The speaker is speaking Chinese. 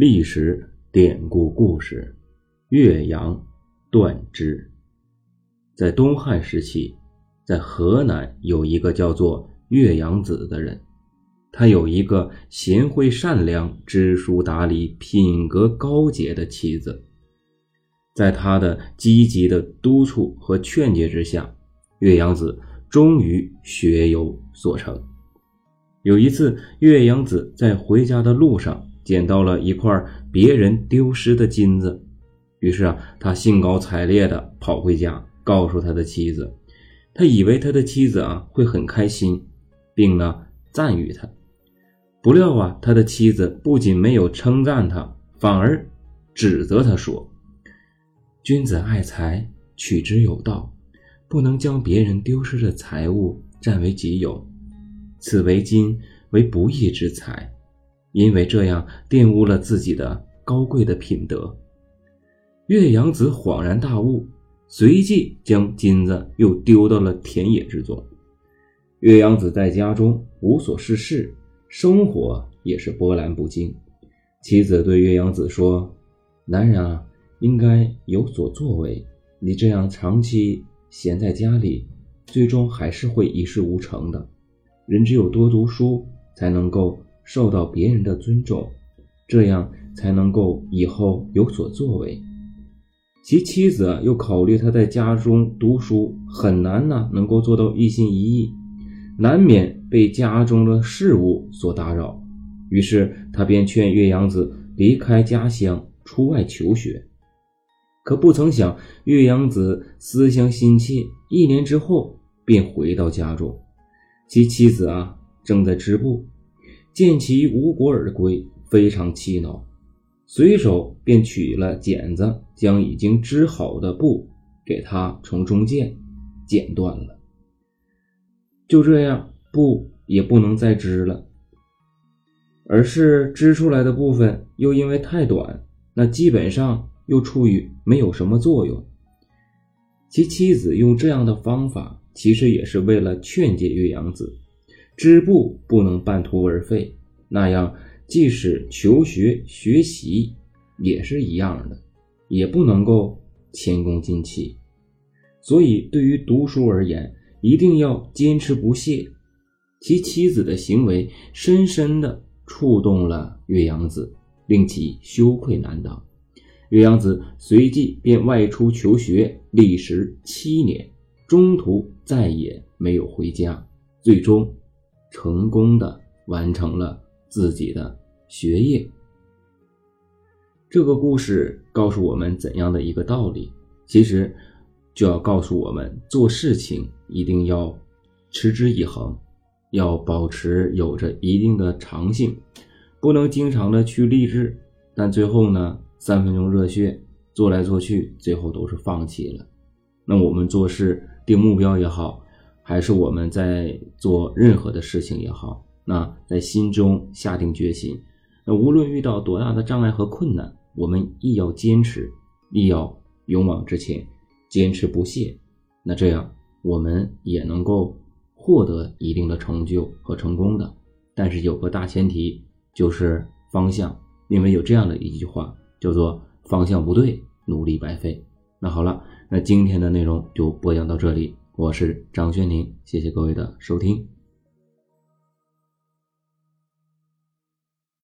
历史典故故事：岳阳断肢。在东汉时期，在河南有一个叫做岳阳子的人，他有一个贤惠善良、知书达理、品格高洁的妻子。在他的积极的督促和劝诫之下，岳阳子终于学有所成。有一次，岳阳子在回家的路上。捡到了一块别人丢失的金子，于是啊，他兴高采烈地跑回家，告诉他的妻子。他以为他的妻子啊会很开心，并呢赞誉他。不料啊，他的妻子不仅没有称赞他，反而指责他说：“君子爱财，取之有道，不能将别人丢失的财物占为己有。此为金，为不义之财。”因为这样玷污了自己的高贵的品德，岳阳子恍然大悟，随即将金子又丢到了田野之中。岳阳子在家中无所事事，生活也是波澜不惊。妻子对岳阳子说：“男人啊，应该有所作为。你这样长期闲在家里，最终还是会一事无成的。人只有多读书，才能够。”受到别人的尊重，这样才能够以后有所作为。其妻子又考虑他在家中读书很难呢，能够做到一心一意，难免被家中的事务所打扰。于是他便劝岳阳子离开家乡，出外求学。可不曾想，岳阳子思乡心切，一年之后便回到家中，其妻子啊正在织布。见其无果而归，非常气恼，随手便取了剪子，将已经织好的布给他从中间剪断了。就这样，布也不能再织了，而是织出来的部分又因为太短，那基本上又处于没有什么作用。其妻子用这样的方法，其实也是为了劝诫岳阳子。织布不能半途而废，那样即使求学学习也是一样的，也不能够前功尽弃。所以，对于读书而言，一定要坚持不懈。其妻子的行为深深的触动了岳阳子，令其羞愧难当。岳阳子随即便外出求学，历时七年，中途再也没有回家，最终。成功的完成了自己的学业。这个故事告诉我们怎样的一个道理？其实就要告诉我们，做事情一定要持之以恒，要保持有着一定的长性，不能经常的去励志，但最后呢，三分钟热血做来做去，最后都是放弃了。那我们做事定目标也好。还是我们在做任何的事情也好，那在心中下定决心，那无论遇到多大的障碍和困难，我们亦要坚持，亦要勇往直前，坚持不懈。那这样我们也能够获得一定的成就和成功的。但是有个大前提，就是方向，因为有这样的一句话叫做“方向不对，努力白费”。那好了，那今天的内容就播讲到这里。我是张轩宁，谢谢各位的收听。